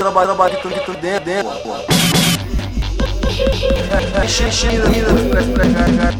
parceira bateu bate tudo de tudo dentro, dentro. Enche, enche, ainda, ainda, pra cá, cara.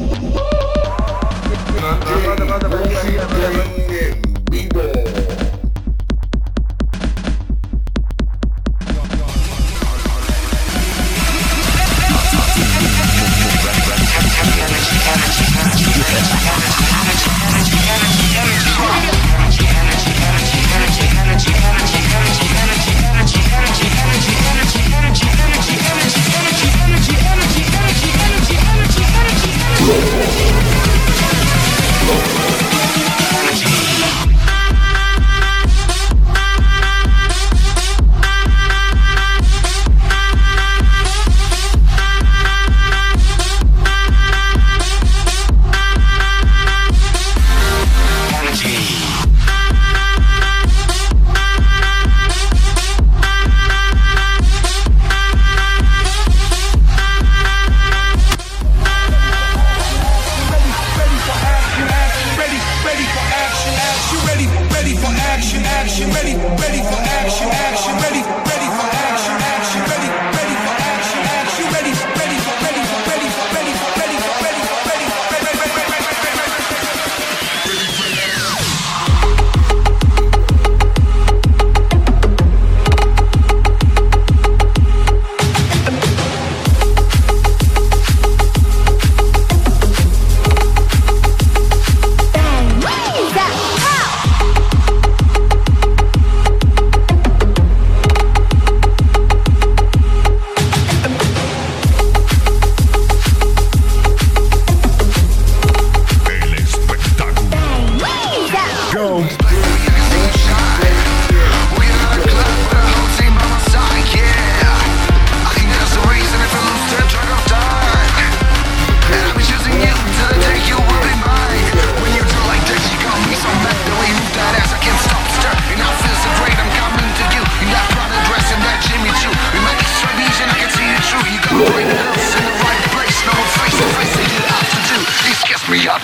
Action, action, ready, ready for action, action, ready, ready for action, action, ready, ready for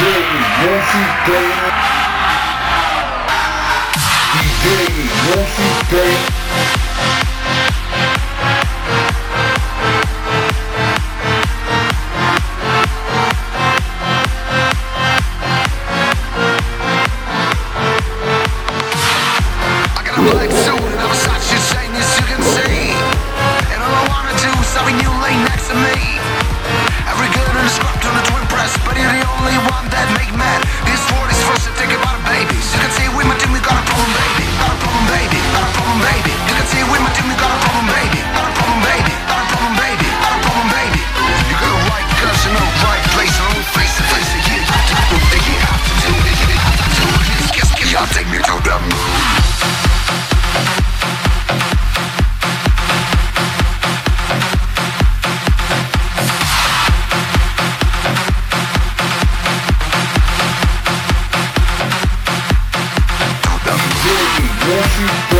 DJ Wolfie Beck. Make mad. This word is first to think about baby. You can see with my team, we got a problem, baby. Got a problem, baby. Got a problem, baby. You can see with my team, we got a problem, baby. Got a problem, baby. Got a problem, baby. Got a problem, baby. You got a right guns in the right place, and I'm face to face. To do it. You have to do it. Yes, yes, Y'all take me to the moon. Beck.